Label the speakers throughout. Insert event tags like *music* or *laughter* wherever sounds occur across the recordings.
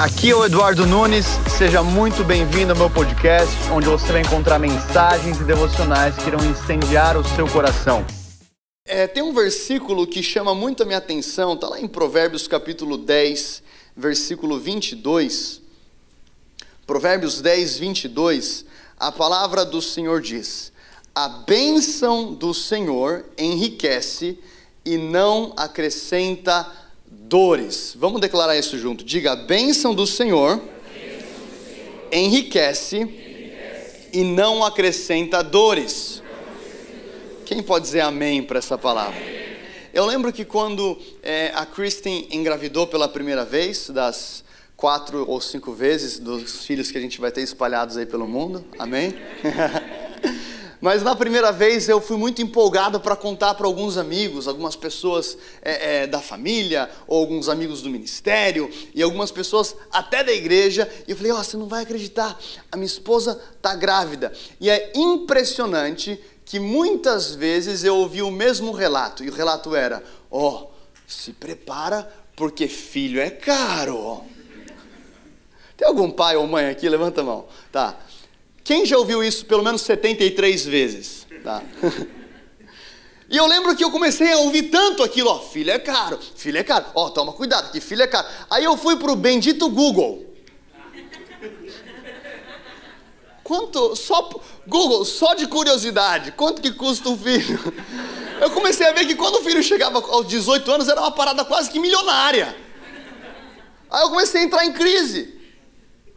Speaker 1: Aqui é o Eduardo Nunes, seja muito bem-vindo ao meu podcast, onde você vai encontrar mensagens e devocionais que irão incendiar o seu coração.
Speaker 2: É, tem um versículo que chama muito a minha atenção, está lá em Provérbios capítulo 10, versículo 22. Provérbios 10, 22, a palavra do Senhor diz: A bênção do Senhor enriquece e não acrescenta dores. Vamos declarar isso junto. Diga: a bênção do Senhor, Enriquece, e não acrescenta dores. Quem pode dizer amém para essa palavra? Eu lembro que quando é, a Kristen engravidou pela primeira vez, das quatro ou cinco vezes dos filhos que a gente vai ter espalhados aí pelo mundo, amém? *laughs* Mas na primeira vez eu fui muito empolgado para contar para alguns amigos, algumas pessoas é, é, da família, ou alguns amigos do ministério, e algumas pessoas até da igreja. E eu falei: Ó, oh, você não vai acreditar, a minha esposa está grávida. E é impressionante que muitas vezes eu ouvi o mesmo relato, e o relato era: Ó, oh, se prepara, porque filho é caro. Tem algum pai ou mãe aqui? Levanta a mão. Tá. Quem já ouviu isso pelo menos 73 vezes? Tá. *laughs* E eu lembro que eu comecei a ouvir tanto aquilo, ó, filho é caro, filho é caro, ó, toma cuidado, que filho é caro. Aí eu fui pro bendito Google. Quanto, só, Google, só de curiosidade, quanto que custa um filho? Eu comecei a ver que quando o filho chegava aos 18 anos era uma parada quase que milionária. Aí eu comecei a entrar em crise.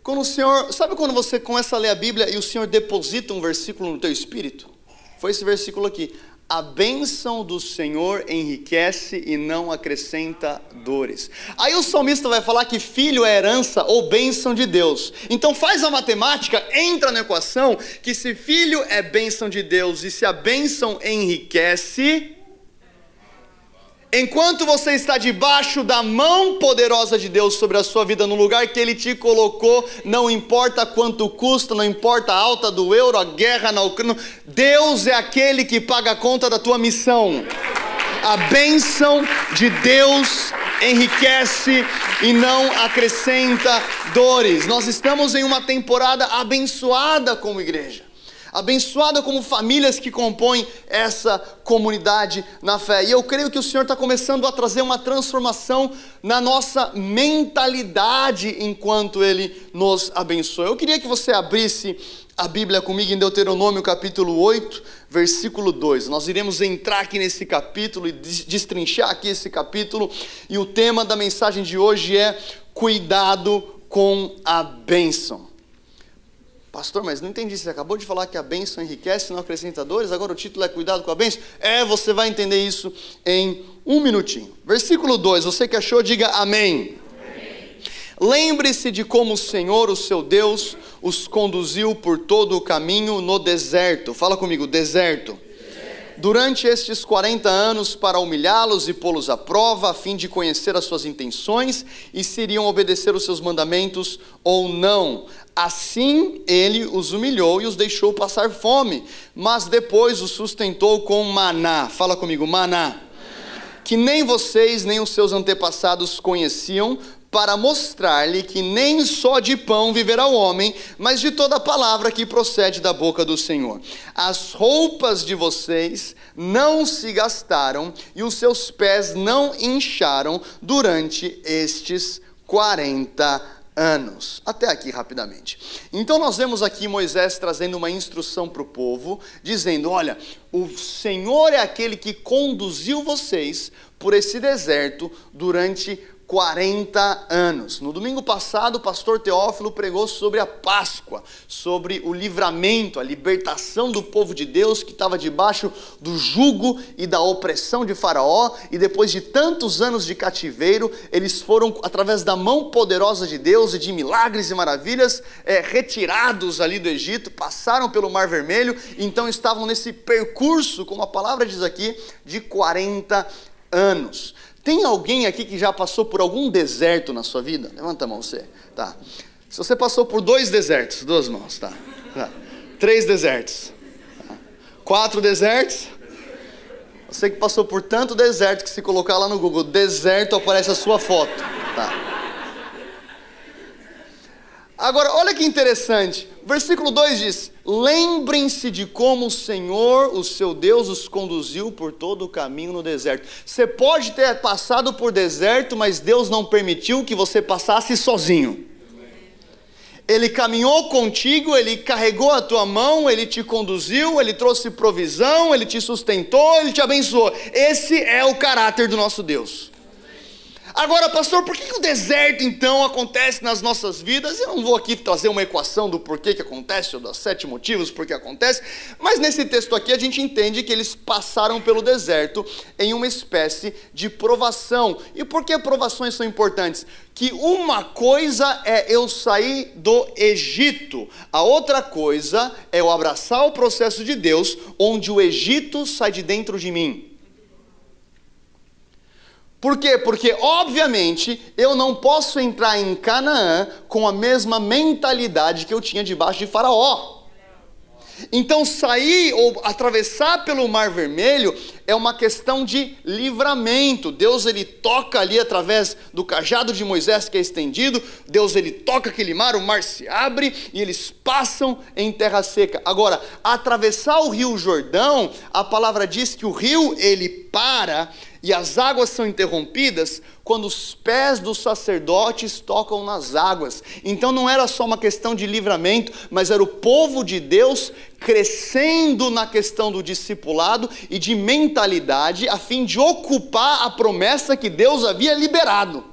Speaker 2: Quando o Senhor, sabe quando você começa a ler a Bíblia e o Senhor deposita um versículo no teu espírito? Foi esse versículo aqui. A bênção do Senhor enriquece e não acrescenta dores. Aí o salmista vai falar que filho é herança ou bênção de Deus. Então faz a matemática, entra na equação que se filho é bênção de Deus e se a bênção enriquece, Enquanto você está debaixo da mão poderosa de Deus sobre a sua vida, no lugar que Ele te colocou, não importa quanto custa, não importa a alta do euro, a guerra na Ucrânia, Deus é aquele que paga a conta da tua missão. A bênção de Deus enriquece e não acrescenta dores. Nós estamos em uma temporada abençoada como igreja abençoada como famílias que compõem essa comunidade na fé. E eu creio que o Senhor está começando a trazer uma transformação na nossa mentalidade enquanto Ele nos abençoa. Eu queria que você abrisse a Bíblia comigo em Deuteronômio capítulo 8, versículo 2. Nós iremos entrar aqui nesse capítulo e destrinchar aqui esse capítulo, e o tema da mensagem de hoje é cuidado com a bênção. Pastor, mas não entendi. Você acabou de falar que a bênção enriquece não acrescenta dores, agora o título é Cuidado com a bênção? É, você vai entender isso em um minutinho. Versículo 2, você que achou, diga amém. amém. Lembre-se de como o Senhor, o seu Deus, os conduziu por todo o caminho no deserto. Fala comigo, deserto durante estes 40 anos para humilhá-los e pô-los à prova, a fim de conhecer as suas intenções e se iriam obedecer os seus mandamentos ou não. Assim ele os humilhou e os deixou passar fome, mas depois os sustentou com maná. Fala comigo, maná. Que nem vocês nem os seus antepassados conheciam, para mostrar-lhe que nem só de pão viverá o homem, mas de toda palavra que procede da boca do Senhor. As roupas de vocês não se gastaram e os seus pés não incharam durante estes 40 anos. Até aqui rapidamente. Então nós vemos aqui Moisés trazendo uma instrução para o povo, dizendo: Olha, o Senhor é aquele que conduziu vocês por esse deserto durante 40 anos. No domingo passado, o pastor Teófilo pregou sobre a Páscoa, sobre o livramento, a libertação do povo de Deus que estava debaixo do jugo e da opressão de Faraó, e depois de tantos anos de cativeiro, eles foram, através da mão poderosa de Deus e de milagres e maravilhas, é, retirados ali do Egito, passaram pelo Mar Vermelho, então estavam nesse percurso, como a palavra diz aqui, de 40 anos. Tem alguém aqui que já passou por algum deserto na sua vida? Levanta a mão você. Tá. Se você passou por dois desertos, duas mãos, tá. tá. Três desertos. Tá. Quatro desertos. Você que passou por tanto deserto que se colocar lá no Google deserto aparece a sua foto. Tá. Agora, olha que interessante. Versículo 2 diz: Lembrem-se de como o Senhor, o seu Deus, os conduziu por todo o caminho no deserto. Você pode ter passado por deserto, mas Deus não permitiu que você passasse sozinho. Ele caminhou contigo, ele carregou a tua mão, ele te conduziu, ele trouxe provisão, ele te sustentou, ele te abençoou. Esse é o caráter do nosso Deus. Agora, pastor, por que, o deserto então acontece nas nossas vidas? Eu não vou aqui trazer uma equação do porquê que acontece, ou dos sete motivos por que acontece, mas nesse texto aqui a gente entende que eles passaram pelo deserto em uma espécie de provação. E por que provações são importantes? Que uma coisa é eu sair do Egito, a outra coisa é eu abraçar o processo de Deus, onde o Egito sai de dentro de mim. Por quê? Porque, obviamente, eu não posso entrar em Canaã com a mesma mentalidade que eu tinha debaixo de Faraó. Então, sair ou atravessar pelo Mar Vermelho é uma questão de livramento. Deus ele toca ali através do cajado de Moisés que é estendido. Deus ele toca aquele mar, o mar se abre e eles passam em terra seca. Agora, atravessar o Rio Jordão, a palavra diz que o rio ele para e as águas são interrompidas quando os pés dos sacerdotes tocam nas águas. Então não era só uma questão de livramento, mas era o povo de Deus crescendo na questão do discipulado e de mentalidade a fim de ocupar a promessa que Deus havia liberado.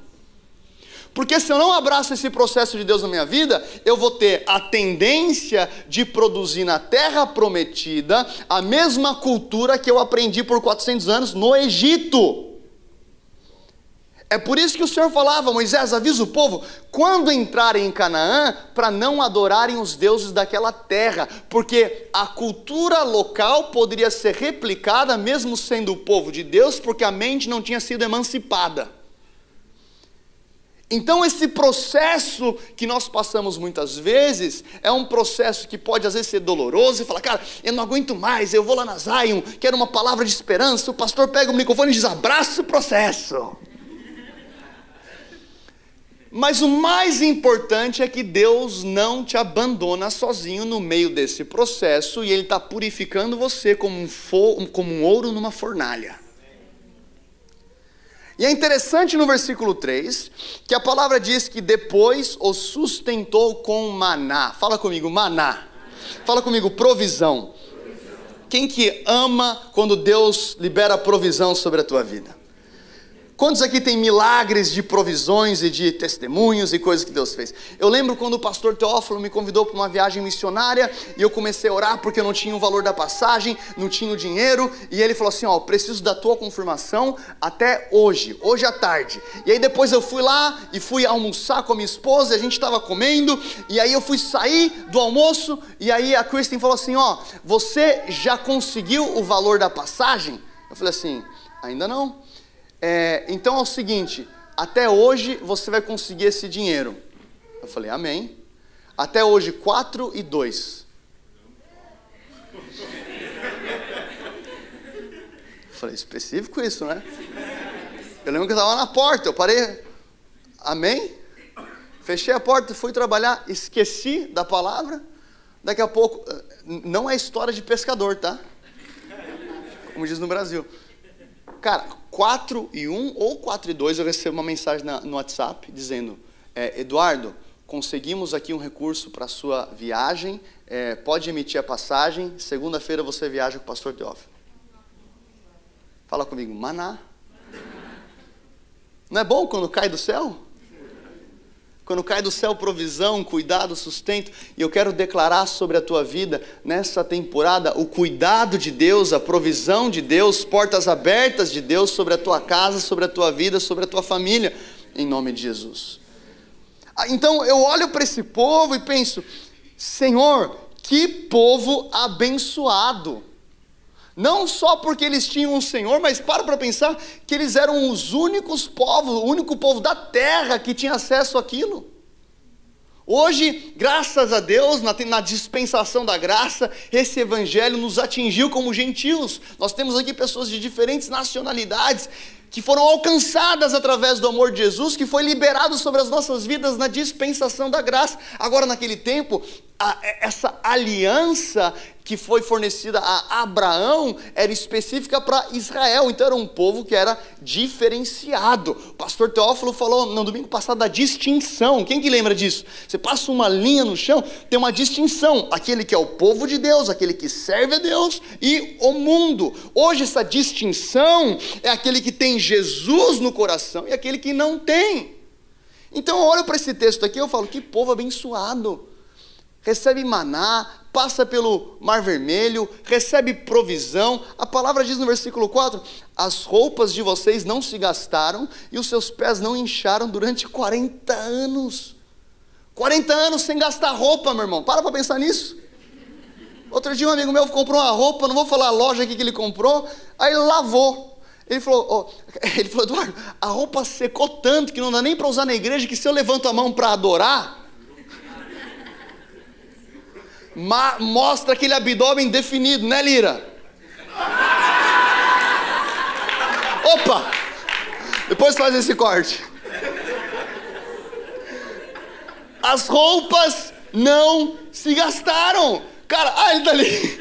Speaker 2: Porque se eu não abraço esse processo de Deus na minha vida, eu vou ter a tendência de produzir na terra prometida a mesma cultura que eu aprendi por 400 anos no Egito. É por isso que o Senhor falava, Moisés, avisa o povo, quando entrarem em Canaã, para não adorarem os deuses daquela terra, porque a cultura local poderia ser replicada, mesmo sendo o povo de Deus, porque a mente não tinha sido emancipada. Então, esse processo que nós passamos muitas vezes é um processo que pode às vezes ser doloroso e falar, cara, eu não aguento mais, eu vou lá na Zion, quero uma palavra de esperança. O pastor pega o microfone e diz: abraça o processo. Mas o mais importante é que Deus não te abandona sozinho no meio desse processo e Ele está purificando você como um, como um ouro numa fornalha. E é interessante no versículo 3 que a palavra diz que depois o sustentou com maná. Fala comigo, maná. Fala comigo, provisão. Quem que ama quando Deus libera provisão sobre a tua vida? Quantos aqui tem milagres de provisões e de testemunhos e coisas que Deus fez? Eu lembro quando o pastor Teófilo me convidou para uma viagem missionária e eu comecei a orar porque eu não tinha o valor da passagem, não tinha o dinheiro, e ele falou assim: Ó, preciso da tua confirmação até hoje, hoje à tarde. E aí depois eu fui lá e fui almoçar com a minha esposa, a gente estava comendo, e aí eu fui sair do almoço, e aí a Kristen falou assim: Ó, você já conseguiu o valor da passagem? Eu falei assim: ainda não. É, então é o seguinte: até hoje você vai conseguir esse dinheiro. Eu falei, amém. Até hoje, 4 e 2. falei, específico isso, né? Eu lembro que eu estava na porta, eu parei, amém? Fechei a porta, fui trabalhar, esqueci da palavra. Daqui a pouco, não é história de pescador, tá? Como diz no Brasil. Cara, 4 e 1 ou 4 e 2 eu recebo uma mensagem na, no WhatsApp dizendo: é, Eduardo, conseguimos aqui um recurso para a sua viagem, é, pode emitir a passagem, segunda-feira você viaja com o pastor Teófilo. Fala comigo, maná. Não é bom quando cai do céu? Quando cai do céu provisão, cuidado, sustento, e eu quero declarar sobre a tua vida nessa temporada o cuidado de Deus, a provisão de Deus, portas abertas de Deus sobre a tua casa, sobre a tua vida, sobre a tua família, em nome de Jesus. Ah, então eu olho para esse povo e penso: Senhor, que povo abençoado. Não só porque eles tinham um Senhor, mas para para pensar que eles eram os únicos povos, o único povo da terra que tinha acesso àquilo. Hoje, graças a Deus, na, na, dispensação da graça, esse evangelho nos atingiu como gentios. Nós temos aqui pessoas de diferentes nacionalidades. Que foram alcançadas através do amor de Jesus, que foi liberado sobre as nossas vidas na dispensação da graça. Agora, naquele tempo, a, essa aliança que foi fornecida a Abraão era específica para Israel, então era um povo que era diferenciado. O pastor Teófilo falou no domingo passado da distinção. Quem que lembra disso? Você passa uma linha no chão, tem uma distinção: aquele que é o povo de Deus, aquele que serve a Deus e o mundo. Hoje essa distinção é aquele que tem Jesus no coração e aquele que não tem. Então eu olho para esse texto aqui e falo: que povo abençoado recebe maná, passa pelo Mar Vermelho, recebe provisão. A palavra diz no versículo 4: As roupas de vocês não se gastaram e os seus pés não incharam durante 40 anos. 40 anos sem gastar roupa, meu irmão. Para para pensar nisso. Outro dia um amigo meu comprou uma roupa, não vou falar a loja aqui que ele comprou, aí lavou. Ele falou, oh, *laughs* ele falou, Eduardo, a roupa secou tanto que não dá nem para usar na igreja, que se eu levanto a mão para adorar, mostra aquele abdômen definido, né, Lira? Opa! Depois faz esse corte. As roupas não se gastaram. Cara, ah, ele tá ali.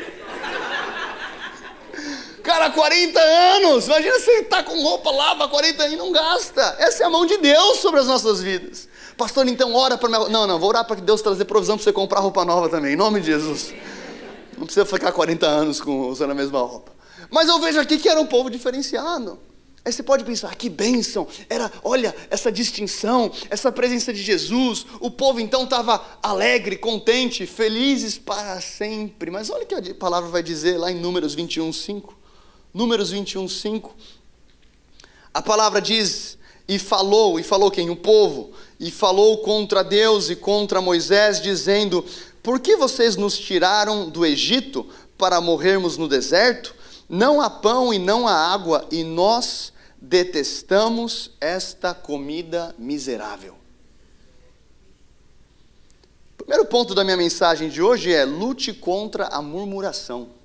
Speaker 2: Cara, 40 anos. Imagina você tá com roupa, lava 40 anos e não gasta. Essa é a mão de Deus sobre as nossas vidas. Pastor, então ora para minha. Não, não, vou orar para que Deus trazer provisão para você comprar roupa nova também, em nome de Jesus. Não precisa ficar 40 anos com, usando a mesma roupa. Mas eu vejo aqui que era um povo diferenciado. Aí você pode pensar, ah, que bênção, era, olha, essa distinção, essa presença de Jesus, o povo então estava alegre, contente, felizes para sempre. Mas olha o que a palavra vai dizer lá em Números 21, 5. Números 21, 5. A palavra diz: E falou, e falou quem? O povo e falou contra Deus e contra Moisés, dizendo: Por que vocês nos tiraram do Egito para morrermos no deserto? Não há pão e não há água, e nós detestamos esta comida miserável. O primeiro ponto da minha mensagem de hoje é: lute contra a murmuração.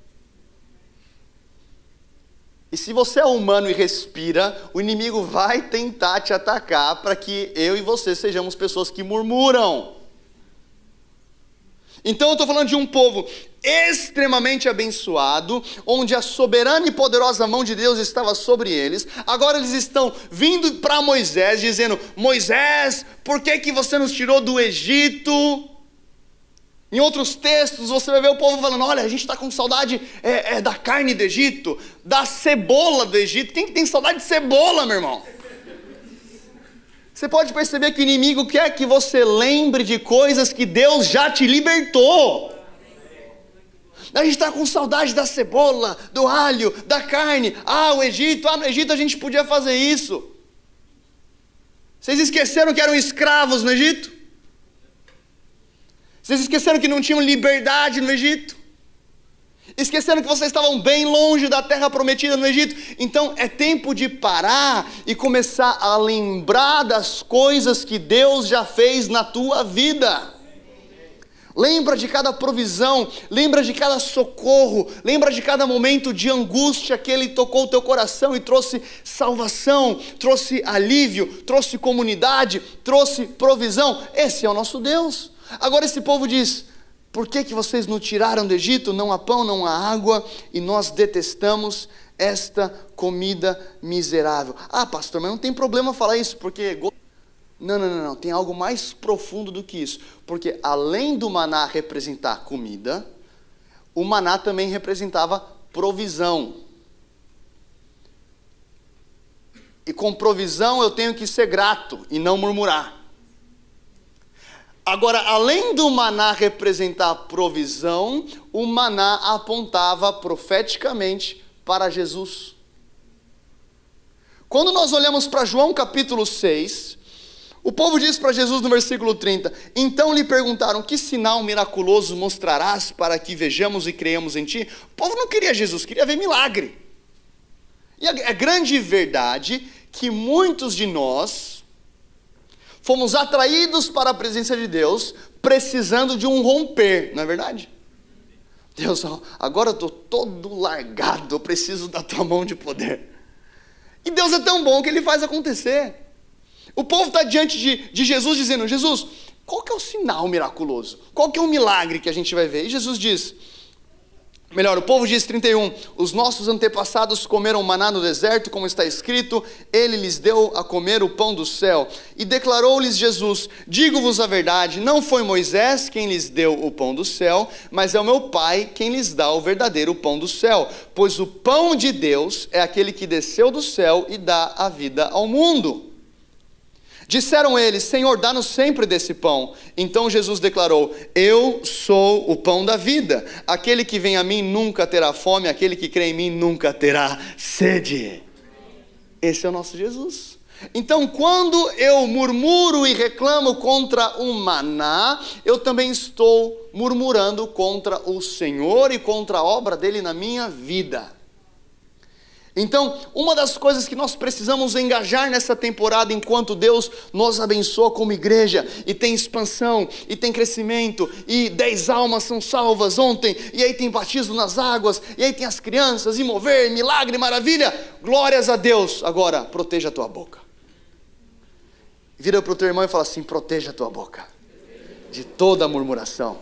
Speaker 2: E se você é humano e respira, o inimigo vai tentar te atacar para que eu e você sejamos pessoas que murmuram. Então eu estou falando de um povo extremamente abençoado, onde a soberana e poderosa mão de Deus estava sobre eles. Agora eles estão vindo para Moisés, dizendo: Moisés, por que, que você nos tirou do Egito? Em outros textos você vai ver o povo falando: olha, a gente está com saudade é, é, da carne do Egito, da cebola do Egito. Quem que tem saudade de cebola, meu irmão? Você pode perceber que o inimigo quer que você lembre de coisas que Deus já te libertou. A gente está com saudade da cebola, do alho, da carne. Ah, o Egito, ah, no Egito a gente podia fazer isso. Vocês esqueceram que eram escravos no Egito? Vocês esqueceram que não tinham liberdade no Egito? Esqueceram que vocês estavam bem longe da terra prometida no Egito? Então é tempo de parar e começar a lembrar das coisas que Deus já fez na tua vida. Lembra de cada provisão, lembra de cada socorro, lembra de cada momento de angústia que Ele tocou o teu coração e trouxe salvação, trouxe alívio, trouxe comunidade, trouxe provisão. Esse é o nosso Deus. Agora esse povo diz: Por que, que vocês nos tiraram do Egito? Não há pão, não há água, e nós detestamos esta comida miserável. Ah, pastor, mas não tem problema falar isso, porque. Não, não, não, não. Tem algo mais profundo do que isso. Porque além do maná representar comida, o maná também representava provisão. E com provisão eu tenho que ser grato e não murmurar. Agora, além do maná representar provisão, o maná apontava profeticamente para Jesus. Quando nós olhamos para João capítulo 6, o povo diz para Jesus no versículo 30: Então lhe perguntaram: Que sinal miraculoso mostrarás para que vejamos e creiamos em ti? O povo não queria Jesus, queria ver milagre. E é grande verdade que muitos de nós, fomos atraídos para a presença de Deus, precisando de um romper, não é verdade? Deus, agora eu estou todo largado, eu preciso da tua mão de poder. E Deus é tão bom que ele faz acontecer. O povo está diante de, de Jesus dizendo: Jesus, qual que é o sinal miraculoso? Qual que é o milagre que a gente vai ver? E Jesus diz: Melhor, o povo diz 31: Os nossos antepassados comeram maná no deserto, como está escrito, ele lhes deu a comer o pão do céu. E declarou-lhes Jesus: Digo-vos a verdade, não foi Moisés quem lhes deu o pão do céu, mas é o meu Pai quem lhes dá o verdadeiro pão do céu. Pois o pão de Deus é aquele que desceu do céu e dá a vida ao mundo. Disseram eles: Senhor, dá-nos sempre desse pão. Então Jesus declarou: Eu sou o pão da vida. Aquele que vem a mim nunca terá fome, aquele que crê em mim nunca terá sede. Esse é o nosso Jesus. Então, quando eu murmuro e reclamo contra o maná, eu também estou murmurando contra o Senhor e contra a obra dele na minha vida. Então, uma das coisas que nós precisamos engajar nessa temporada, enquanto Deus nos abençoa como igreja, e tem expansão, e tem crescimento, e dez almas são salvas ontem, e aí tem batismo nas águas, e aí tem as crianças, e mover, milagre, maravilha, glórias a Deus. Agora, proteja a tua boca. Vira para o teu irmão e fala assim: proteja a tua boca de toda murmuração.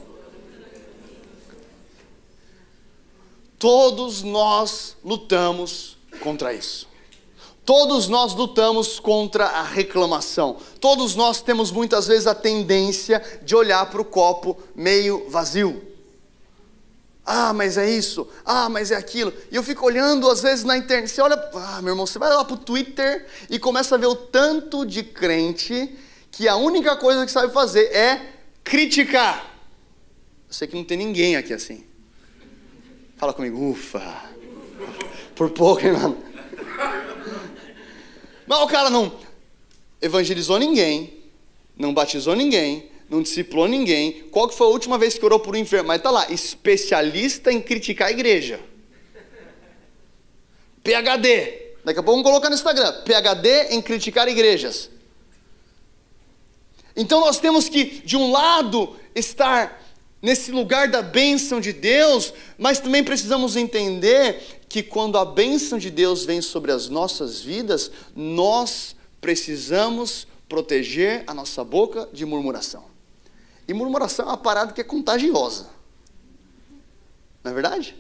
Speaker 2: Todos nós lutamos contra isso. Todos nós lutamos contra a reclamação. Todos nós temos muitas vezes a tendência de olhar para o copo meio vazio. Ah, mas é isso. Ah, mas é aquilo. E eu fico olhando às vezes na internet. Você olha, ah, meu irmão, você vai lá para o Twitter e começa a ver o tanto de crente que a única coisa que sabe fazer é criticar. Eu sei que não tem ninguém aqui assim. Fala comigo, ufa. Por pouco, irmão. Mas o cara não evangelizou ninguém, não batizou ninguém, não discipulou ninguém. Qual que foi a última vez que orou por um enfermo? Mas tá lá, especialista em criticar a igreja. PhD. Daqui a pouco vamos colocar no Instagram. PhD em criticar igrejas. Então nós temos que, de um lado, estar nesse lugar da bênção de Deus, mas também precisamos entender que quando a bênção de Deus vem sobre as nossas vidas, nós precisamos proteger a nossa boca de murmuração. E murmuração é uma parada que é contagiosa. Não é verdade?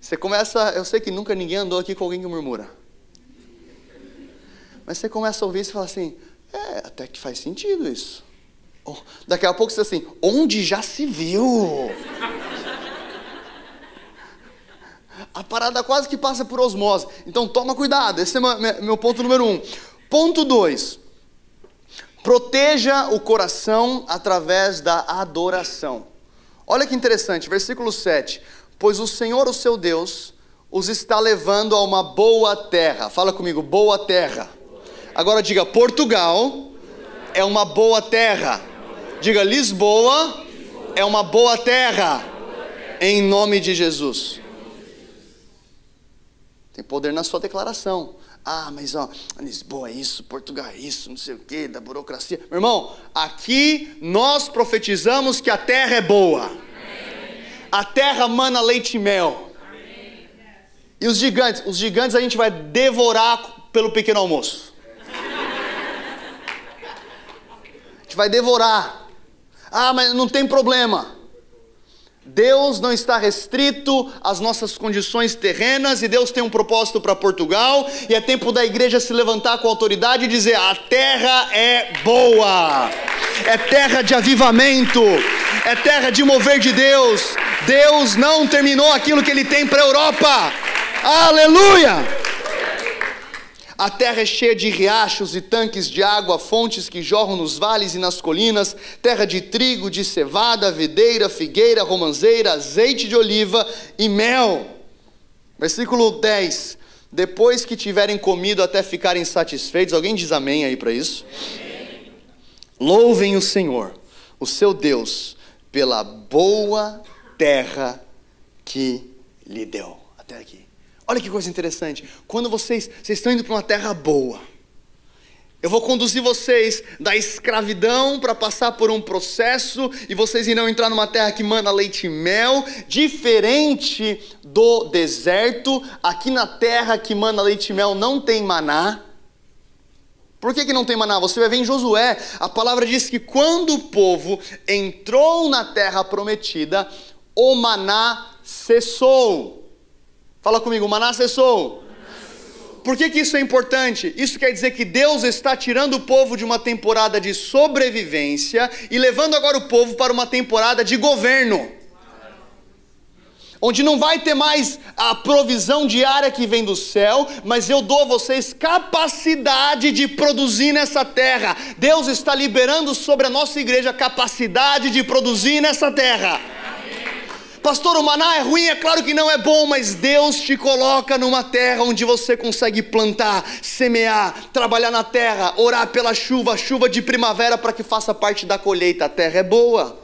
Speaker 2: Você começa, eu sei que nunca ninguém andou aqui com alguém que murmura. Mas você começa a ouvir e fala assim: é, até que faz sentido isso. Oh, daqui a pouco você assim, onde já se viu? A parada quase que passa por osmose. Então toma cuidado, esse é meu, ponto número um. Ponto dois. Proteja o coração através da adoração. Olha que interessante, versículo 7. Pois o Senhor, o seu Deus, os está levando a uma boa terra. Fala comigo, boa terra. Agora diga, Portugal é uma boa terra. Diga, Lisboa é uma boa terra. Em nome de Jesus. Tem poder na sua declaração. Ah, mas ó, Lisboa é isso, Portugal é isso, não sei o que, da burocracia. Meu irmão, aqui nós profetizamos que a terra é boa. Amém. A terra mana leite e mel. Amém. E os gigantes? Os gigantes a gente vai devorar pelo pequeno almoço. A gente vai devorar. Ah, mas não tem problema. Deus não está restrito às nossas condições terrenas e Deus tem um propósito para Portugal e é tempo da igreja se levantar com autoridade e dizer: a terra é boa, é terra de avivamento, é terra de mover de Deus. Deus não terminou aquilo que Ele tem para a Europa. Aleluia! A terra é cheia de riachos e tanques de água, fontes que jorram nos vales e nas colinas, terra de trigo, de cevada, videira, figueira, romanzeira, azeite de oliva e mel. Versículo 10. Depois que tiverem comido até ficarem satisfeitos, alguém diz amém aí para isso? Amém. Louvem o Senhor, o seu Deus, pela boa terra que lhe deu. Até aqui. Olha que coisa interessante. Quando vocês, vocês estão indo para uma terra boa, Eu vou conduzir vocês da escravidão para passar por um processo e vocês irão entrar numa terra que manda leite e mel, diferente do deserto. Aqui na terra que manda leite e mel não tem maná. Por que, que não tem maná? Você vai ver em Josué, a palavra diz que quando o povo entrou na terra prometida, o maná cessou. Fala comigo, maná cessou. Por que, que isso é importante? Isso quer dizer que Deus está tirando o povo de uma temporada de sobrevivência e levando agora o povo para uma temporada de governo. Onde não vai ter mais a provisão diária que vem do céu, mas eu dou a vocês capacidade de produzir nessa terra. Deus está liberando sobre a nossa igreja capacidade de produzir nessa terra. Pastor, o maná é ruim? É claro que não é bom, mas Deus te coloca numa terra onde você consegue plantar, semear, trabalhar na terra, orar pela chuva, chuva de primavera para que faça parte da colheita. A terra é boa.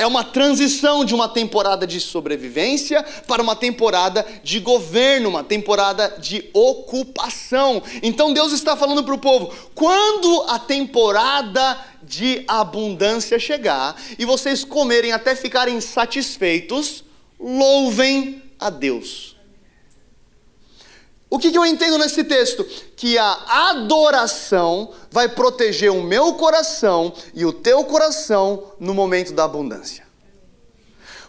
Speaker 2: É uma transição de uma temporada de sobrevivência para uma temporada de governo, uma temporada de ocupação. Então Deus está falando para o povo: quando a temporada de abundância chegar e vocês comerem até ficarem satisfeitos, louvem a Deus. O que, que, eu entendo nesse texto? Que a adoração vai proteger o meu coração e o teu coração no momento da abundância.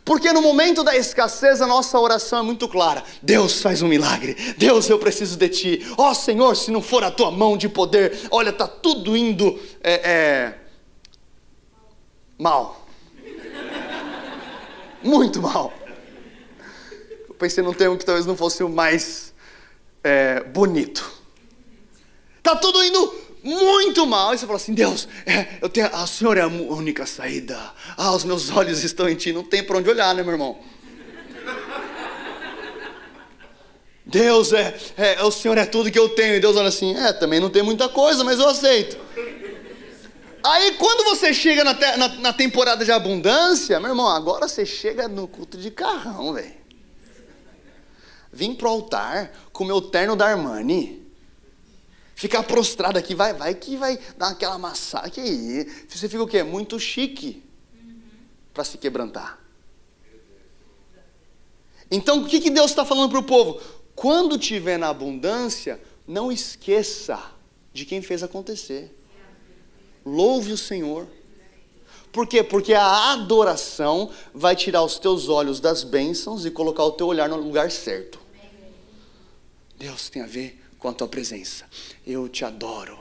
Speaker 2: Porque no momento da escassez a nossa oração é muito clara: Deus faz um milagre, Deus eu preciso de ti, ó oh, Senhor, se não for a tua mão de poder, olha, tá tudo indo é, é, mal, *laughs* muito mal. Eu pensei num termo que talvez não fosse o mais é, bonito. Tá tudo indo muito mal. E você fala assim: Deus, é, eu tenho, a Senhor é a única saída. Ah, os meus olhos estão em Ti. Não tem para onde olhar, né, meu irmão? *laughs* Deus é, é, o Senhor é tudo que eu tenho. E Deus olha assim: é, também não tem muita coisa, mas eu aceito. Aí quando você chega na, te, na, na temporada de abundância, meu irmão, agora você chega no culto de carrão, velho. Vim pro altar com meu terno da Armani Ficar prostrado aqui, vai, vai que vai dar aquela massagem. aí. Você fica o quê? Muito chique para se quebrantar. Então, o que, que Deus está falando para o povo? Quando tiver na abundância, não esqueça de quem fez acontecer. Louve o Senhor. Por quê? Porque a adoração vai tirar os teus olhos das bênçãos e colocar o teu olhar no lugar certo. Deus tem a ver com a tua presença. Eu te adoro.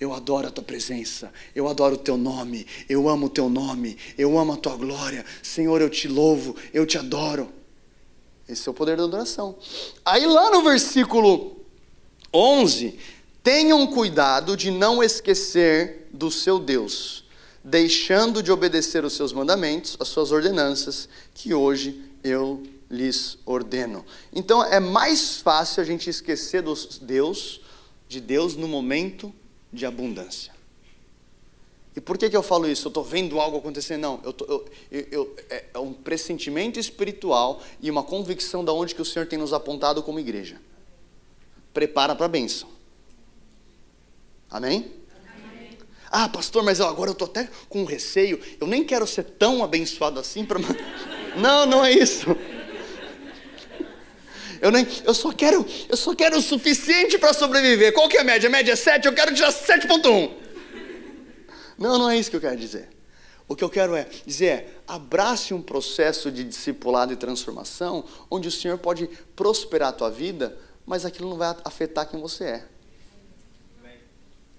Speaker 2: Eu adoro a tua presença, eu adoro o teu nome, eu amo o teu nome, eu amo a tua glória. Senhor, eu te louvo, eu te adoro. Esse é o poder da adoração. Aí lá no versículo 11, tenham cuidado de não esquecer do seu Deus, deixando de obedecer os seus mandamentos, as suas ordenanças, que hoje eu lhes ordeno. Então é mais fácil a gente esquecer dos Deus, de Deus no momento de abundância. E por que, que eu falo isso? Eu estou vendo algo acontecer? Não, eu, tô, eu, eu, é, é um pressentimento espiritual e uma convicção da onde que o Senhor tem nos apontado como igreja. Prepara para a bênção. Amém? Amém? Ah, pastor, mas agora eu estou até com receio. Eu nem quero ser tão abençoado assim para. *laughs* Não, não é isso. Eu, nem, eu, só quero, eu só quero o suficiente para sobreviver. Qual que é a média? A média é 7, eu quero tirar 7.1. Não, não é isso que eu quero dizer. O que eu quero é dizer é, abrace um processo de discipulado e transformação, onde o Senhor pode prosperar a tua vida, mas aquilo não vai afetar quem você é.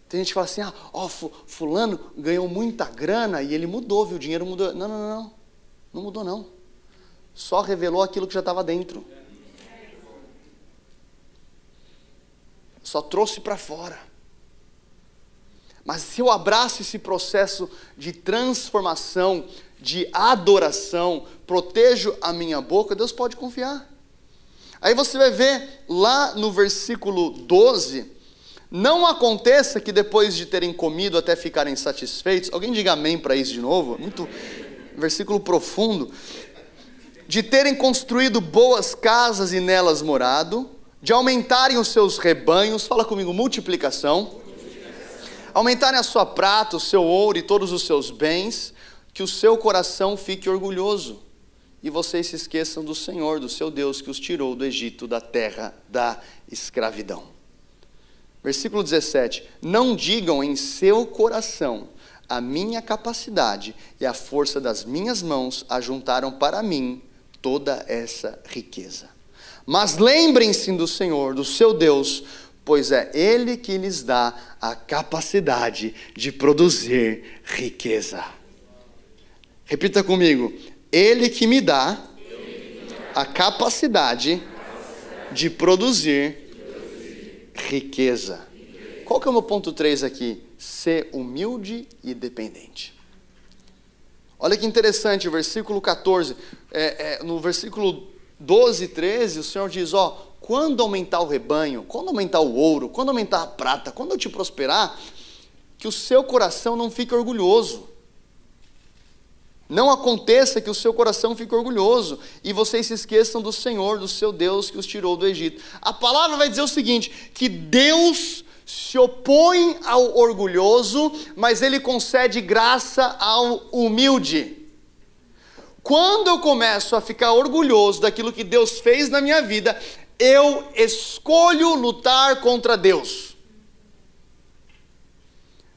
Speaker 2: Tem gente que fala assim, ah, ó, fulano ganhou muita grana e ele mudou, viu? O dinheiro mudou. Não, não, não, não. Não mudou, não. Só revelou aquilo que já estava dentro. Só trouxe para fora. Mas se eu abraço esse processo de transformação, de adoração, protejo a minha boca, Deus pode confiar. Aí você vai ver lá no versículo 12: Não aconteça que depois de terem comido até ficarem satisfeitos, alguém diga amém para isso de novo, muito versículo profundo. De terem construído boas casas e nelas morado, de aumentarem os seus rebanhos, fala comigo, multiplicação, aumentarem a sua prata, o seu ouro e todos os seus bens, que o seu coração fique orgulhoso e vocês se esqueçam do Senhor, do seu Deus, que os tirou do Egito, da terra da escravidão. Versículo 17: Não digam em seu coração, a minha capacidade e a força das minhas mãos ajuntaram para mim toda essa riqueza. Mas lembrem-se do Senhor, do seu Deus, pois é Ele que lhes dá a capacidade de produzir riqueza. Repita comigo: ele que me dá a capacidade de produzir riqueza. Qual que é o meu ponto 3 aqui? Ser humilde e dependente. Olha que interessante, o versículo 14, é, é, no versículo 12 e 13, o Senhor diz: Ó, quando aumentar o rebanho, quando aumentar o ouro, quando aumentar a prata, quando eu te prosperar, que o seu coração não fique orgulhoso. Não aconteça que o seu coração fique orgulhoso e vocês se esqueçam do Senhor, do seu Deus que os tirou do Egito. A palavra vai dizer o seguinte: que Deus se opõe ao orgulhoso, mas ele concede graça ao humilde. Quando eu começo a ficar orgulhoso daquilo que Deus fez na minha vida, eu escolho lutar contra Deus.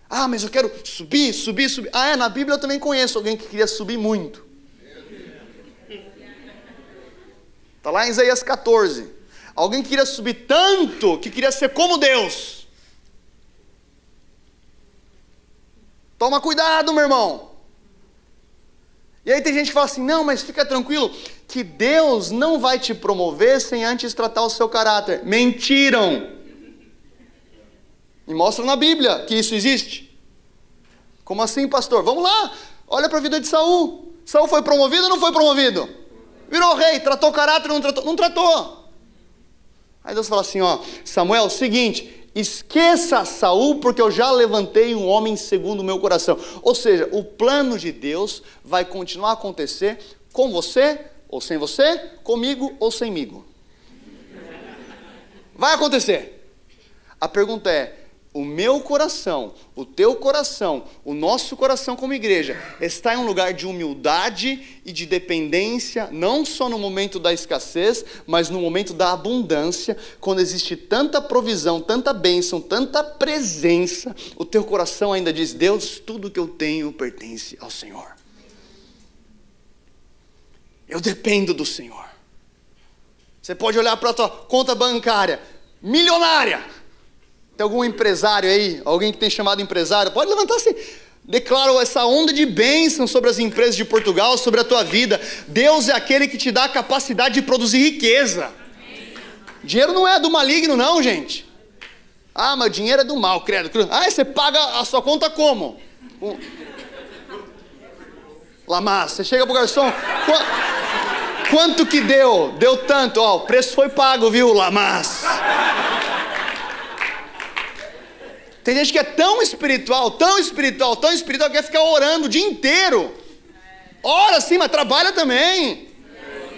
Speaker 2: Ah, mas eu quero subir, subir, subir. Ah, é, na Bíblia eu também conheço alguém que queria subir muito. Está lá em Isaías 14. Alguém que queria subir tanto que queria ser como Deus. Toma cuidado, meu irmão. E aí tem gente que fala assim: não, mas fica tranquilo, que Deus não vai te promover sem antes tratar o seu caráter. Mentiram. E mostra na Bíblia que isso existe. Como assim, pastor? Vamos lá. Olha para a vida de Saul. Saul foi promovido ou não foi promovido? Virou rei, tratou caráter, não tratou? Não tratou. Aí Deus fala assim, ó, Samuel, é seguinte, esqueça Saul, porque eu já levantei um homem segundo o meu coração. Ou seja, o plano de Deus vai continuar a acontecer com você ou sem você, comigo ou semigo. Vai acontecer. A pergunta é: o meu coração, o teu coração, o nosso coração como igreja está em um lugar de humildade e de dependência, não só no momento da escassez, mas no momento da abundância, quando existe tanta provisão, tanta bênção, tanta presença, o teu coração ainda diz: Deus, tudo que eu tenho pertence ao Senhor. Eu dependo do Senhor. Você pode olhar para a tua conta bancária, milionária tem algum empresário aí? Alguém que tem chamado empresário? Pode levantar assim. Declaro essa onda de bênção sobre as empresas de Portugal, sobre a tua vida. Deus é aquele que te dá a capacidade de produzir riqueza. Dinheiro não é do maligno, não, gente. Ah, mas dinheiro é do mal, credo. Ah, você paga a sua conta como? Um... Você chega pro garçom. Quanto que deu? Deu tanto, ó, o preço foi pago, viu, Lamas? Tem gente que é tão espiritual, tão espiritual, tão espiritual, que quer ficar orando o dia inteiro. Ora sim, mas trabalha também.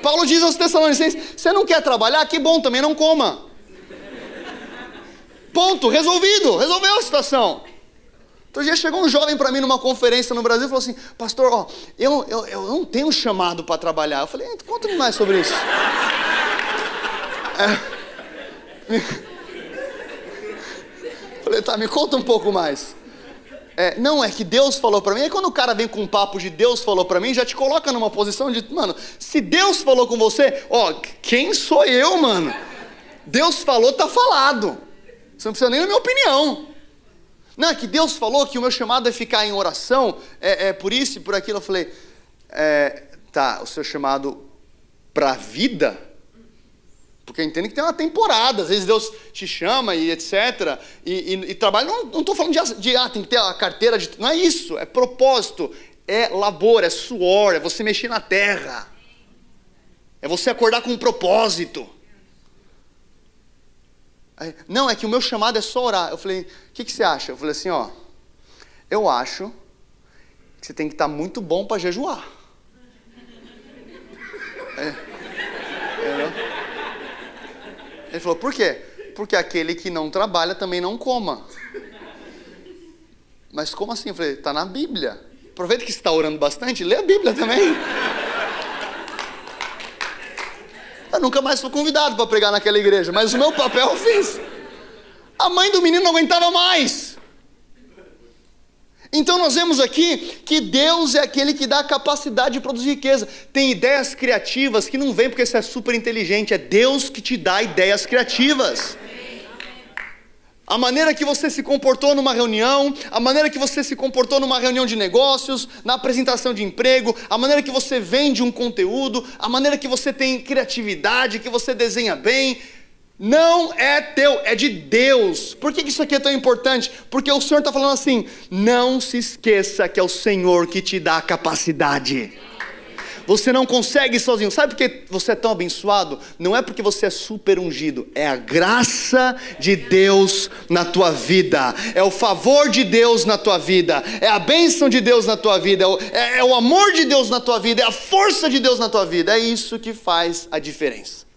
Speaker 2: Paulo diz aos Tessalonicenses: você não quer trabalhar? Que bom, também não coma. Ponto, resolvido, resolveu a situação. Outro dia chegou um jovem para mim numa conferência no Brasil e falou assim: Pastor, ó, eu, eu, eu não tenho chamado para trabalhar. Eu falei: Conta-me mais sobre isso. É. Falei, tá, me conta um pouco mais. É, não, é que Deus falou para mim. Aí quando o cara vem com um papo de Deus falou para mim, já te coloca numa posição de, mano, se Deus falou com você, ó, quem sou eu, mano? Deus falou, tá falado. Você não precisa nem da minha opinião. Não, é que Deus falou que o meu chamado é ficar em oração, é, é por isso e por aquilo. Eu falei, é, tá, o seu chamado para a vida porque entende que tem uma temporada, às vezes Deus te chama e etc. E, e, e trabalho, não estou falando de, de, ah, tem que ter a carteira de. Não é isso, é propósito, é labor, é suor, é você mexer na terra. É você acordar com um propósito. Não, é que o meu chamado é só orar. Eu falei, o que, que você acha? Eu falei assim, ó, eu acho que você tem que estar muito bom para jejuar. É. Ele falou, por quê? Porque aquele que não trabalha também não coma. Mas como assim? Eu falei, está na Bíblia. Aproveita que você está orando bastante, lê a Bíblia também. Eu nunca mais fui convidado para pregar naquela igreja, mas o meu papel eu fiz. A mãe do menino não aguentava mais. Então nós vemos aqui que Deus é aquele que dá a capacidade de produzir riqueza. Tem ideias criativas que não vem porque você é super inteligente, é Deus que te dá ideias criativas. A maneira que você se comportou numa reunião, a maneira que você se comportou numa reunião de negócios, na apresentação de emprego, a maneira que você vende um conteúdo, a maneira que você tem criatividade, que você desenha bem, não é teu, é de Deus. Por que isso aqui é tão importante? Porque o Senhor está falando assim: não se esqueça que é o Senhor que te dá a capacidade. Você não consegue sozinho. Sabe por que você é tão abençoado? Não é porque você é super ungido, é a graça de Deus na tua vida, é o favor de Deus na tua vida, é a bênção de Deus na tua vida, é o, é, é o amor de Deus na tua vida, é a força de Deus na tua vida. É isso que faz a diferença.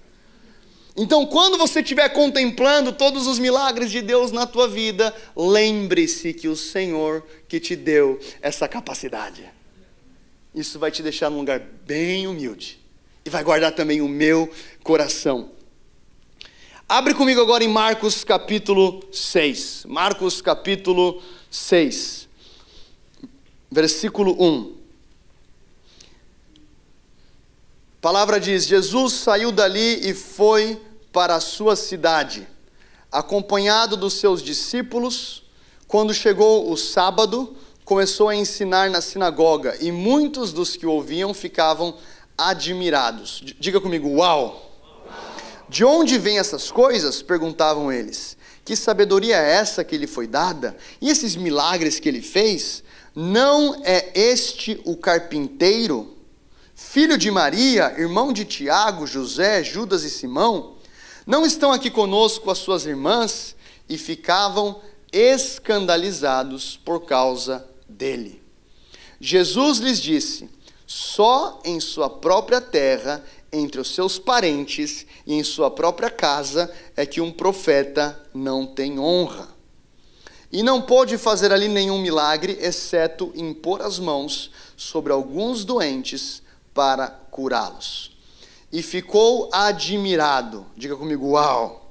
Speaker 2: Então, quando você estiver contemplando todos os milagres de Deus na tua vida, lembre-se que o Senhor que te deu essa capacidade. Isso vai te deixar num lugar bem humilde e vai guardar também o meu coração. Abre comigo agora em Marcos capítulo 6. Marcos capítulo 6, versículo 1. A palavra diz: Jesus saiu dali e foi para a sua cidade, acompanhado dos seus discípulos. Quando chegou o sábado, começou a ensinar na sinagoga e muitos dos que o ouviam ficavam admirados. Diga comigo, uau! De onde vêm essas coisas? perguntavam eles. Que sabedoria é essa que lhe foi dada? E esses milagres que ele fez? Não é este o carpinteiro? Filho de Maria, irmão de Tiago, José, Judas e Simão, não estão aqui conosco as suas irmãs? E ficavam escandalizados por causa dele. Jesus lhes disse: só em sua própria terra, entre os seus parentes e em sua própria casa é que um profeta não tem honra. E não pôde fazer ali nenhum milagre, exceto impor as mãos sobre alguns doentes para curá-los. E ficou admirado, diga comigo, uau!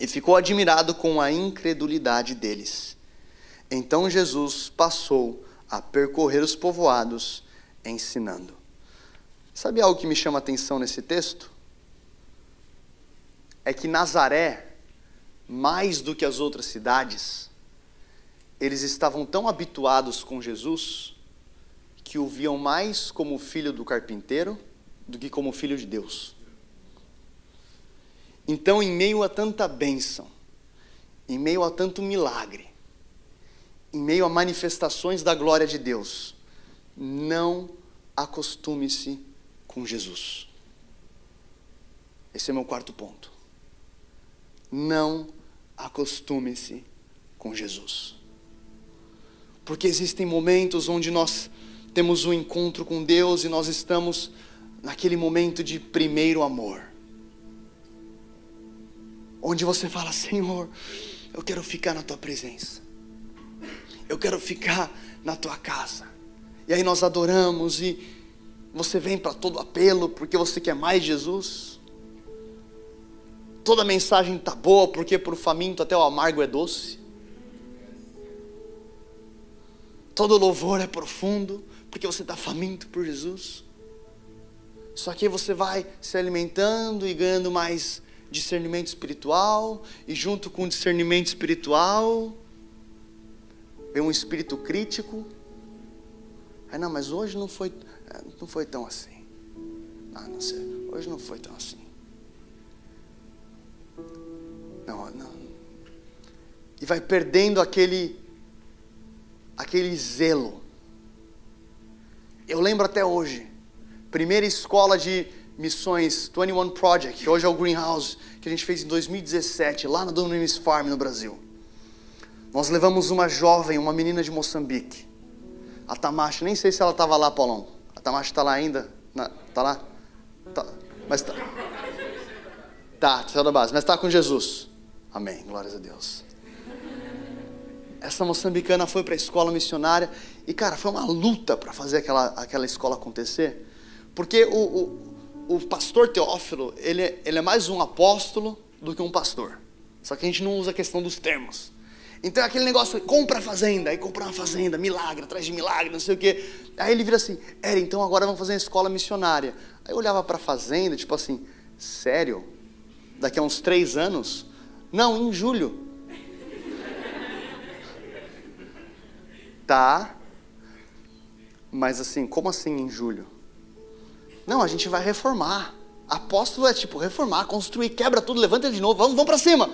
Speaker 2: E ficou admirado com a incredulidade deles. Então Jesus passou a percorrer os povoados, ensinando. Sabe algo que me chama a atenção nesse texto? É que Nazaré, mais do que as outras cidades, eles estavam tão habituados com Jesus que o viam mais como filho do carpinteiro do que como filho de Deus. Então, em meio a tanta bênção, em meio a tanto milagre, em meio a manifestações da glória de Deus, não acostume-se com Jesus. Esse é meu quarto ponto. Não acostume-se com Jesus. Porque existem momentos onde nós temos um encontro com Deus e nós estamos naquele momento de primeiro amor. Onde você fala, Senhor, eu quero ficar na tua presença. Eu quero ficar na tua casa. E aí nós adoramos e você vem para todo apelo porque você quer mais Jesus. Toda mensagem tá boa porque para o faminto até o amargo é doce. Todo louvor é profundo porque você está faminto por Jesus. Só que você vai se alimentando e ganhando mais discernimento espiritual, e junto com o discernimento espiritual, vem um espírito crítico. Aí, não, mas hoje não foi, não foi tão assim. Ah, não sei, hoje não foi tão assim. Não, não. E vai perdendo aquele, aquele zelo eu lembro até hoje, primeira escola de missões 21 Project, que hoje é o Greenhouse, que a gente fez em 2017, lá na Dunamis Farm, no Brasil. Nós levamos uma jovem, uma menina de Moçambique, a Tamashi, nem sei se ela estava lá, Paulão. A Tamashi está lá ainda? Está lá? Tá, mas está. Tá, saiu da base, mas está com Jesus. Amém, glórias a Deus. essa moçambicana foi para a escola missionária e, cara, foi uma luta para fazer aquela, aquela escola acontecer. Porque o, o, o pastor Teófilo, ele, ele é mais um apóstolo do que um pastor. Só que a gente não usa a questão dos termos. Então é aquele negócio, compra a fazenda, aí comprar uma fazenda, milagre, atrás de milagre, não sei o quê. Aí ele vira assim, era então agora vamos fazer uma escola missionária. Aí eu olhava para a fazenda, tipo assim, sério? Daqui a uns três anos? Não, em julho. *laughs* Tá, mas assim, como assim em julho? Não, a gente vai reformar. Apóstolo é tipo reformar, construir, quebra tudo, levanta de novo, vamos, vamos para cima.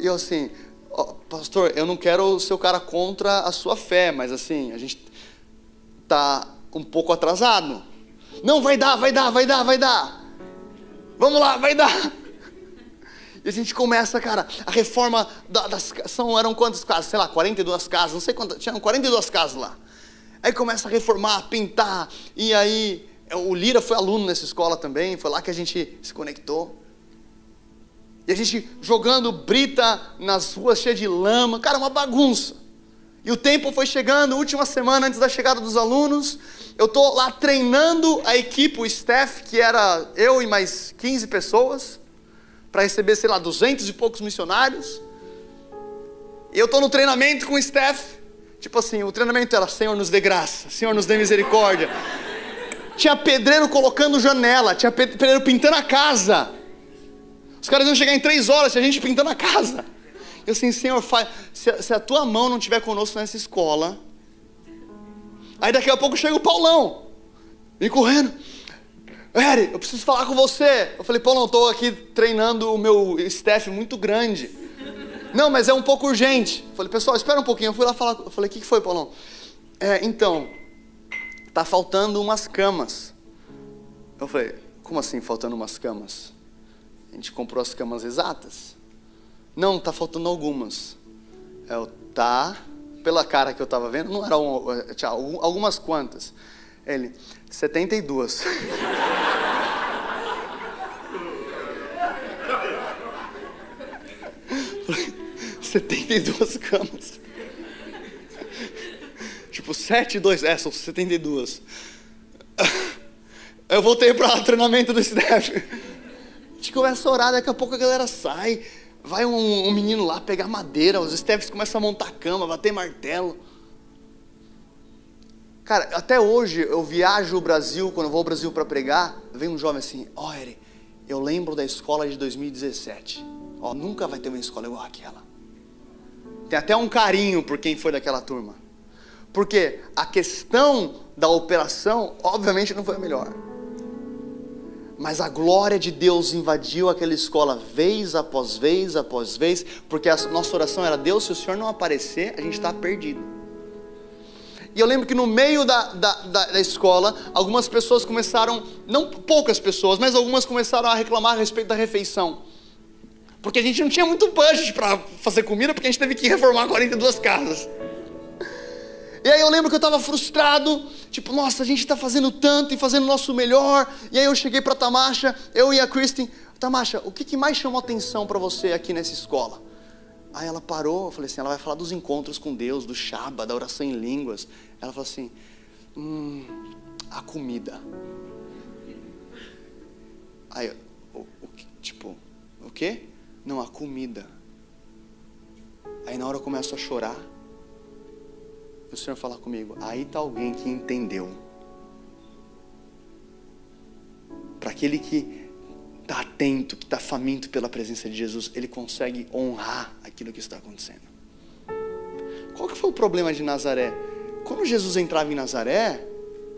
Speaker 2: E eu assim, oh, pastor, eu não quero ser o cara contra a sua fé, mas assim, a gente tá um pouco atrasado. Não, vai dar, vai dar, vai dar, vai dar. Vamos lá, vai dar. E a gente começa, cara, a reforma das são eram quantas casas? Sei lá, 42 casas, não sei quantas, tinham 42 casas lá. Aí começa a reformar, pintar, e aí o Lira foi aluno nessa escola também, foi lá que a gente se conectou. E a gente jogando brita nas ruas cheias de lama, cara, uma bagunça. E o tempo foi chegando, última semana antes da chegada dos alunos, eu estou lá treinando a equipe, o staff, que era eu e mais 15 pessoas, para receber, sei lá, 200 e poucos missionários. E eu estou no treinamento com o staff, tipo assim, o treinamento era Senhor nos dê graça, Senhor nos dê misericórdia. Tinha pedreiro colocando janela, tinha pedreiro pintando a casa. Os caras iam chegar em três horas, tinha gente pintando a casa. Eu assim, Senhor, faz, se, a tua mão não estiver conosco nessa escola. Aí daqui a pouco chega o Paulão, vem correndo. Eri, eu preciso falar com você. Eu falei, Paulão, estou aqui treinando o meu staff muito grande. Não, mas é um pouco urgente. Falei, pessoal, espera um pouquinho. Eu fui lá falar. Eu falei, o que, que foi, Paulão? É, então, tá faltando umas camas. Eu falei, como assim faltando umas camas? A gente comprou as camas exatas? Não, tá faltando algumas. Eu, tá, pela cara que eu tava vendo, não era uma, tinha algumas quantas. Ele, 72. *laughs* *laughs* Setenta e duas camas. Tipo, 7 e 2, é, são 72. Eu voltei para o treinamento do staff. A gente começa a orar, daqui a pouco a galera sai. Vai um, um menino lá pegar madeira, os staffs começam a montar cama, bater martelo. Cara, até hoje eu viajo o Brasil, quando eu vou ao Brasil para pregar, vem um jovem assim, ó, oh, Eri, eu lembro da escola de 2017. Ó, nunca vai ter uma escola igual aquela. Tem até um carinho por quem foi daquela turma. Porque a questão da operação, obviamente, não foi a melhor. Mas a glória de Deus invadiu aquela escola vez após vez após vez, porque a nossa oração era: Deus, se o Senhor não aparecer, a gente está perdido. E eu lembro que no meio da, da, da, da, escola, algumas pessoas começaram, não poucas pessoas, mas algumas começaram a reclamar a respeito da refeição. Porque a gente não tinha muito budget para fazer comida, porque a gente teve que reformar 42 casas. E aí eu lembro que eu estava frustrado, tipo, nossa, a gente está fazendo tanto e fazendo o nosso melhor. E aí eu cheguei para Tamasha, eu e a Kristen, Tamasha, o que, que mais chamou atenção para você aqui nessa escola? Aí ela parou, eu falei assim, ela vai falar dos encontros com Deus, do Shaba, da oração em línguas. Ela falou assim, hum, a comida. Aí, o, o, tipo, o quê? Não, a comida. Aí na hora eu começo a chorar o Senhor falar comigo, aí está alguém que entendeu. Para aquele que está atento, que está faminto pela presença de Jesus, ele consegue honrar aquilo que está acontecendo. Qual que foi o problema de Nazaré? Quando Jesus entrava em Nazaré,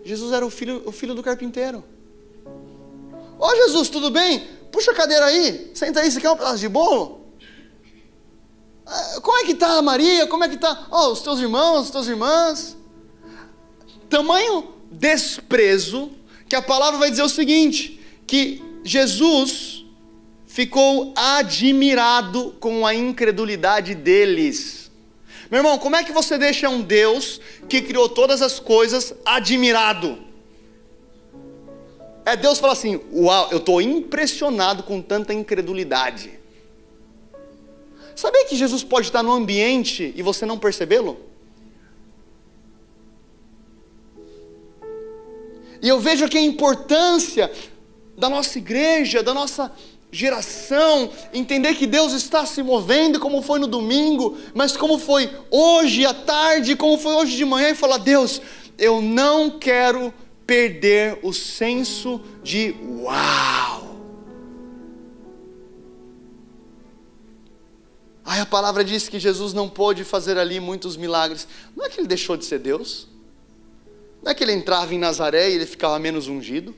Speaker 2: Jesus era o filho, o filho do carpinteiro. Ô oh, Jesus, tudo bem? Puxa a cadeira aí, senta aí, você quer um pedaço de bolo? Ah, como é que está a Maria? Como é que está oh, os teus irmãos, as tuas irmãs? Tamanho desprezo que a palavra vai dizer o seguinte: que Jesus ficou admirado com a incredulidade deles. Meu irmão, como é que você deixa um Deus que criou todas as coisas admirado? É Deus fala assim: Uau, eu estou impressionado com tanta incredulidade. Sabia que Jesus pode estar no ambiente e você não percebê-lo? E eu vejo aqui a importância da nossa igreja, da nossa geração, entender que Deus está se movendo, como foi no domingo, mas como foi hoje à tarde, como foi hoje de manhã, e falar: Deus, eu não quero perder o senso de uau. Aí a palavra diz que Jesus não pôde fazer ali muitos milagres. Não é que ele deixou de ser Deus? Não é que ele entrava em Nazaré e ele ficava menos ungido?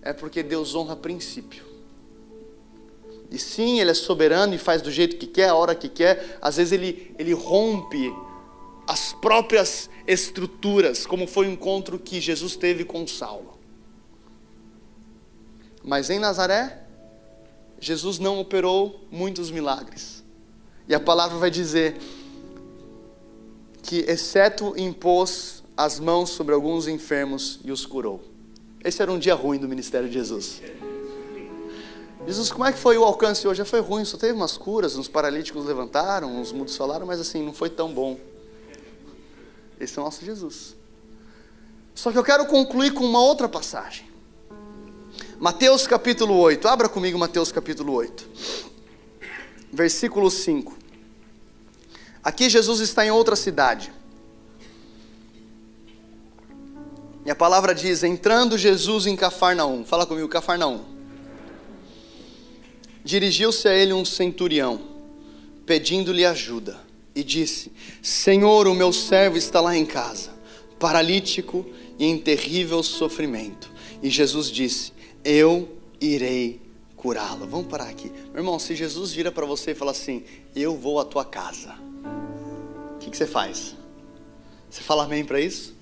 Speaker 2: É porque Deus honra princípio. E sim, ele é soberano e faz do jeito que quer, a hora que quer. Às vezes ele, ele rompe as próprias estruturas, como foi o encontro que Jesus teve com Saulo. Mas em Nazaré, Jesus não operou muitos milagres. E a palavra vai dizer que, exceto impôs as mãos sobre alguns enfermos e os curou. Esse era um dia ruim do ministério de Jesus. Jesus, como é que foi o alcance hoje? Já foi ruim, só teve umas curas, uns paralíticos levantaram, uns mudos falaram, mas assim, não foi tão bom. Esse é o nosso Jesus. Só que eu quero concluir com uma outra passagem. Mateus capítulo 8. Abra comigo Mateus capítulo 8. Versículo 5. Aqui Jesus está em outra cidade. E a palavra diz: Entrando Jesus em Cafarnaum. Fala comigo, Cafarnaum. Dirigiu-se a ele um centurião, pedindo-lhe ajuda, e disse: Senhor, o meu servo está lá em casa, paralítico e em terrível sofrimento. E Jesus disse: eu irei curá-lo. Vamos parar aqui. Meu irmão, se Jesus vira para você e fala assim: Eu vou à tua casa, o que, que você faz? Você fala amém para isso?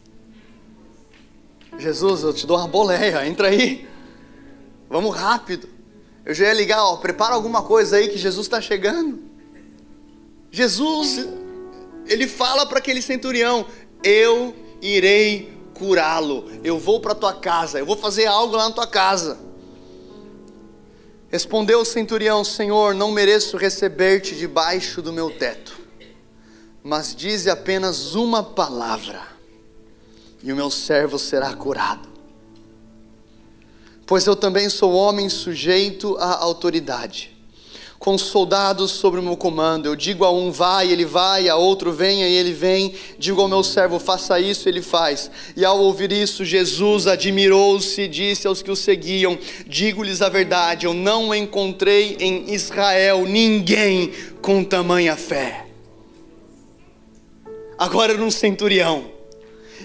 Speaker 2: Jesus, eu te dou uma boleia, entra aí. Vamos rápido. Eu já ia ligar, ó, prepara alguma coisa aí que Jesus está chegando. Jesus, ele fala para aquele centurião: Eu irei curá-lo. Eu vou para tua casa, eu vou fazer algo lá na tua casa. Respondeu o centurião: Senhor, não mereço receber-te debaixo do meu teto, mas dize apenas uma palavra, e o meu servo será curado. Pois eu também sou homem sujeito à autoridade com soldados sobre o meu comando. Eu digo a um vai, ele vai, a outro venha e ele vem. Digo ao meu servo faça isso, ele faz. E ao ouvir isso, Jesus admirou-se e disse aos que o seguiam: Digo-lhes a verdade, eu não encontrei em Israel ninguém com tamanha fé. Agora num centurião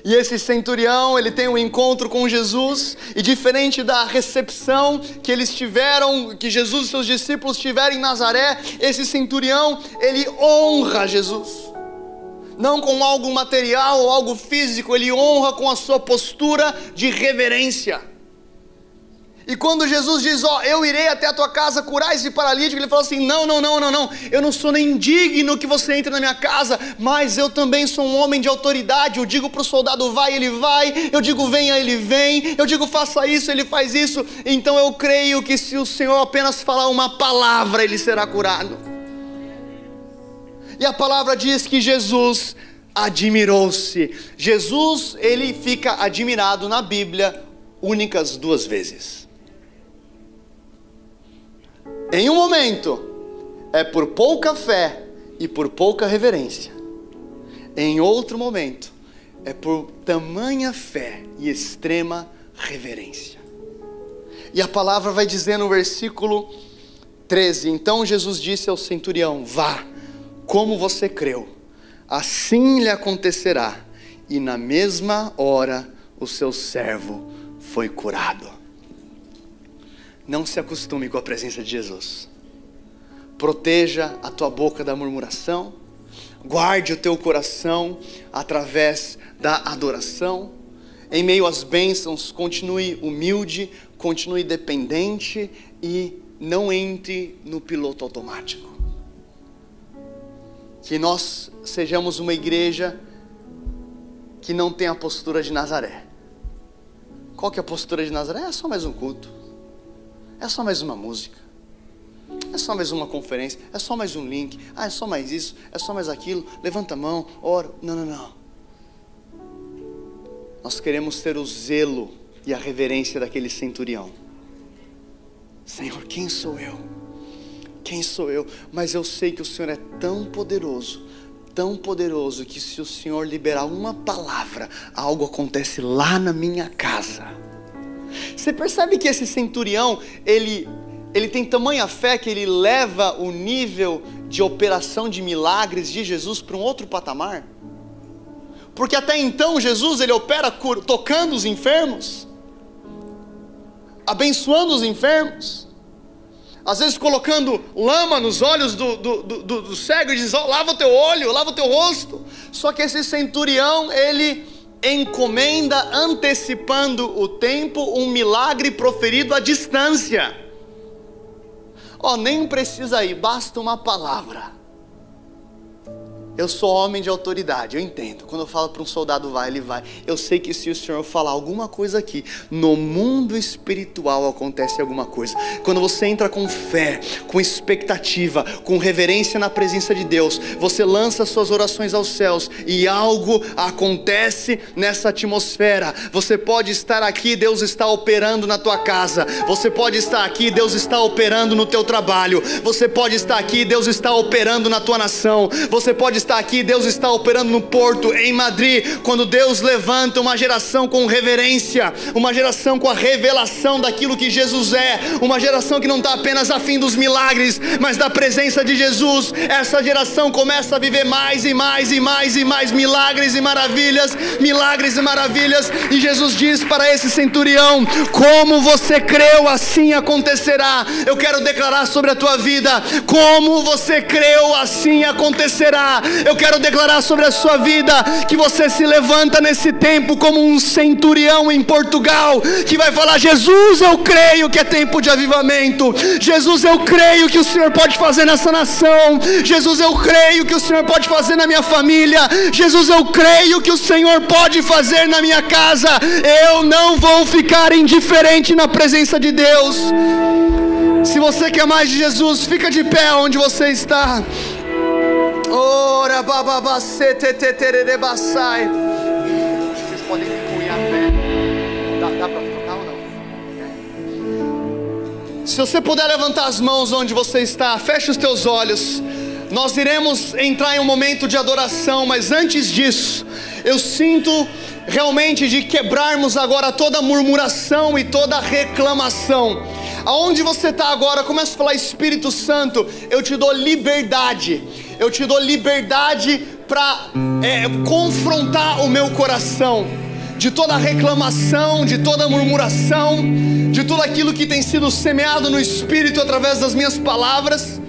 Speaker 2: e esse centurião, ele tem um encontro com Jesus, e diferente da recepção que eles tiveram, que Jesus e seus discípulos tiveram em Nazaré, esse centurião, ele honra Jesus. Não com algo material ou algo físico, ele honra com a sua postura de reverência. E quando Jesus diz, ó, eu irei até a tua casa curar esse paralítico, ele fala assim: não, não, não, não, não, eu não sou nem digno que você entre na minha casa, mas eu também sou um homem de autoridade. Eu digo para o soldado, vai, ele vai, eu digo, venha, ele vem, eu digo, faça isso, ele faz isso. Então eu creio que se o Senhor apenas falar uma palavra, ele será curado. E a palavra diz que Jesus admirou-se. Jesus, ele fica admirado na Bíblia únicas duas vezes. Em um momento, é por pouca fé e por pouca reverência. Em outro momento, é por tamanha fé e extrema reverência. E a palavra vai dizer no versículo 13: Então Jesus disse ao centurião: Vá, como você creu, assim lhe acontecerá. E na mesma hora o seu servo foi curado. Não se acostume com a presença de Jesus. Proteja a tua boca da murmuração. Guarde o teu coração através da adoração. Em meio às bênçãos, continue humilde, continue dependente e não entre no piloto automático. Que nós sejamos uma igreja que não tem a postura de Nazaré. Qual que é a postura de Nazaré? É só mais um culto. É só mais uma música. É só mais uma conferência, é só mais um link, ah, é só mais isso, é só mais aquilo, levanta a mão, ora. Não, não, não. Nós queremos ter o zelo e a reverência daquele centurião. Senhor, quem sou eu? Quem sou eu? Mas eu sei que o Senhor é tão poderoso, tão poderoso, que se o Senhor liberar uma palavra, algo acontece lá na minha casa. Você percebe que esse centurião, ele ele tem tamanha fé que ele leva o nível de operação de milagres de Jesus para um outro patamar. Porque até então Jesus ele opera tocando os enfermos, abençoando os enfermos, às vezes colocando lama nos olhos do, do, do, do, cego e diz: oh, lava o teu olho, lava o teu rosto. Só que esse centurião ele encomenda antecipando o tempo um milagre proferido à distância. Ó, oh, nem precisa ir, basta uma palavra. Eu sou homem de autoridade, eu entendo. Quando eu falo para um soldado vai, ele vai. Eu sei que se o Senhor falar alguma coisa aqui, no mundo espiritual acontece alguma coisa. Quando você entra com fé, com expectativa, com reverência na presença de Deus, você lança suas orações aos céus e algo acontece nessa atmosfera. Você pode estar aqui, Deus está operando na tua casa. Você pode estar aqui, Deus está operando no teu trabalho. Você pode estar aqui, Deus está operando na tua nação. Você pode está aqui, Deus está operando no porto, em Madrid, quando Deus levanta uma geração com reverência, uma geração com a revelação daquilo que Jesus é, uma geração que não está apenas afim dos milagres, mas da presença de Jesus. Essa geração começa a viver mais e mais e mais e mais milagres e maravilhas, milagres e maravilhas, e Jesus diz para esse centurião: Como você creu, assim acontecerá. Eu quero declarar sobre a tua vida: Como você creu, assim acontecerá. Eu quero declarar sobre a sua vida que você se levanta nesse tempo como um centurião em Portugal, que vai falar: Jesus, eu creio que é tempo de avivamento. Jesus, eu creio que o Senhor pode fazer nessa nação. Jesus, eu creio que o Senhor pode fazer na minha família. Jesus, eu creio que o Senhor pode fazer na minha casa. Eu não vou ficar indiferente na presença de Deus. Se você quer mais de Jesus, fica de pé onde você está. Ora bababaceteteterebassai. Vocês podem incluir a fé. Dá, dá para tocar ou não? Se você puder levantar as mãos onde você está, feche os teus olhos. Nós iremos entrar em um momento de adoração, mas antes disso, eu sinto realmente de quebrarmos agora toda murmuração e toda reclamação. Aonde você está agora, começa a falar Espírito Santo, eu te dou liberdade eu te dou liberdade para é, confrontar o meu coração de toda reclamação, de toda murmuração, de tudo aquilo que tem sido semeado no espírito através das minhas palavras.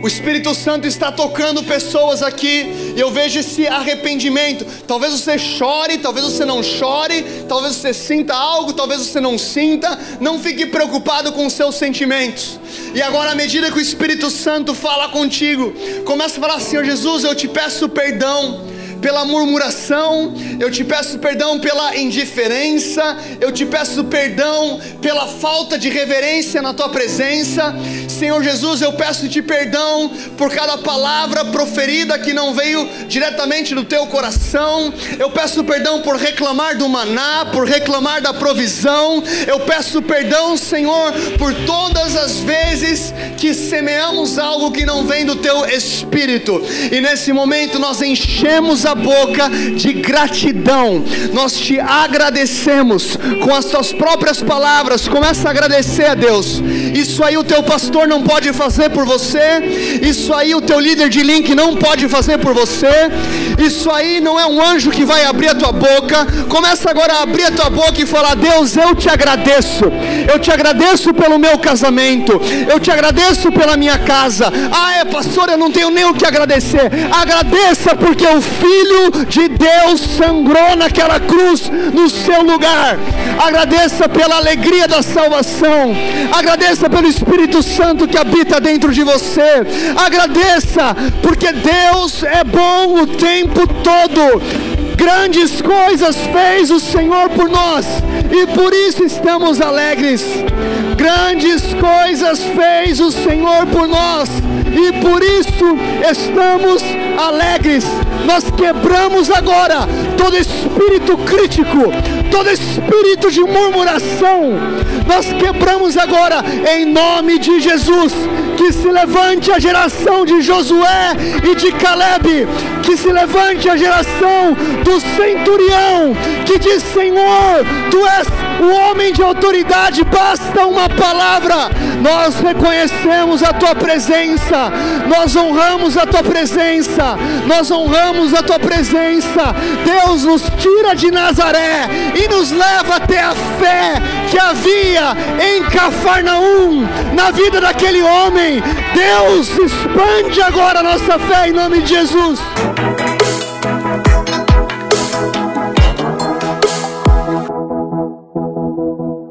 Speaker 2: O Espírito Santo está tocando pessoas aqui e eu vejo esse arrependimento. Talvez você chore, talvez você não chore, talvez você sinta algo, talvez você não sinta. Não fique preocupado com os seus sentimentos. E agora, à medida que o Espírito Santo fala contigo, começa a falar: Senhor Jesus, eu te peço perdão pela murmuração, eu te peço perdão pela indiferença, eu te peço perdão pela falta de reverência na tua presença. Senhor Jesus, eu peço-te perdão por cada palavra proferida que não veio diretamente do teu coração. Eu peço perdão por reclamar do maná, por reclamar da provisão. Eu peço perdão, Senhor, por todas as vezes que semeamos algo que não vem do teu espírito. E nesse momento nós enchemos a boca de gratidão. Nós te agradecemos com as tuas próprias palavras. Começa a agradecer a Deus. Isso aí o teu pastor não pode fazer por você. Isso aí o teu líder de link não pode fazer por você. Isso aí não é um anjo que vai abrir a tua boca. Começa agora a abrir a tua boca e falar: Deus, eu te agradeço. Eu te agradeço pelo meu casamento. Eu te agradeço pela minha casa. Ah, é pastor, eu não tenho nem o que agradecer. Agradeça porque o filho Filho de Deus sangrou naquela cruz no seu lugar. Agradeça pela alegria da salvação. Agradeça pelo Espírito Santo que habita dentro de você. Agradeça, porque Deus é bom o tempo todo.
Speaker 3: Grandes coisas fez o Senhor por nós e por isso estamos alegres. Grandes coisas fez o Senhor por nós e por isso estamos alegres. Nós quebramos agora todo espírito crítico, todo espírito de murmuração. Nós quebramos agora em nome de Jesus. Que se levante a geração de Josué e de Caleb, que se levante a geração do centurião, que diz: Senhor, tu és o homem de autoridade, basta uma palavra. Nós reconhecemos a tua presença, nós honramos a tua presença, nós honramos a tua presença. Deus nos tira de Nazaré e nos leva até a fé que havia em Cafarnaum, na vida daquele homem. Deus expande agora a nossa fé em nome de Jesus.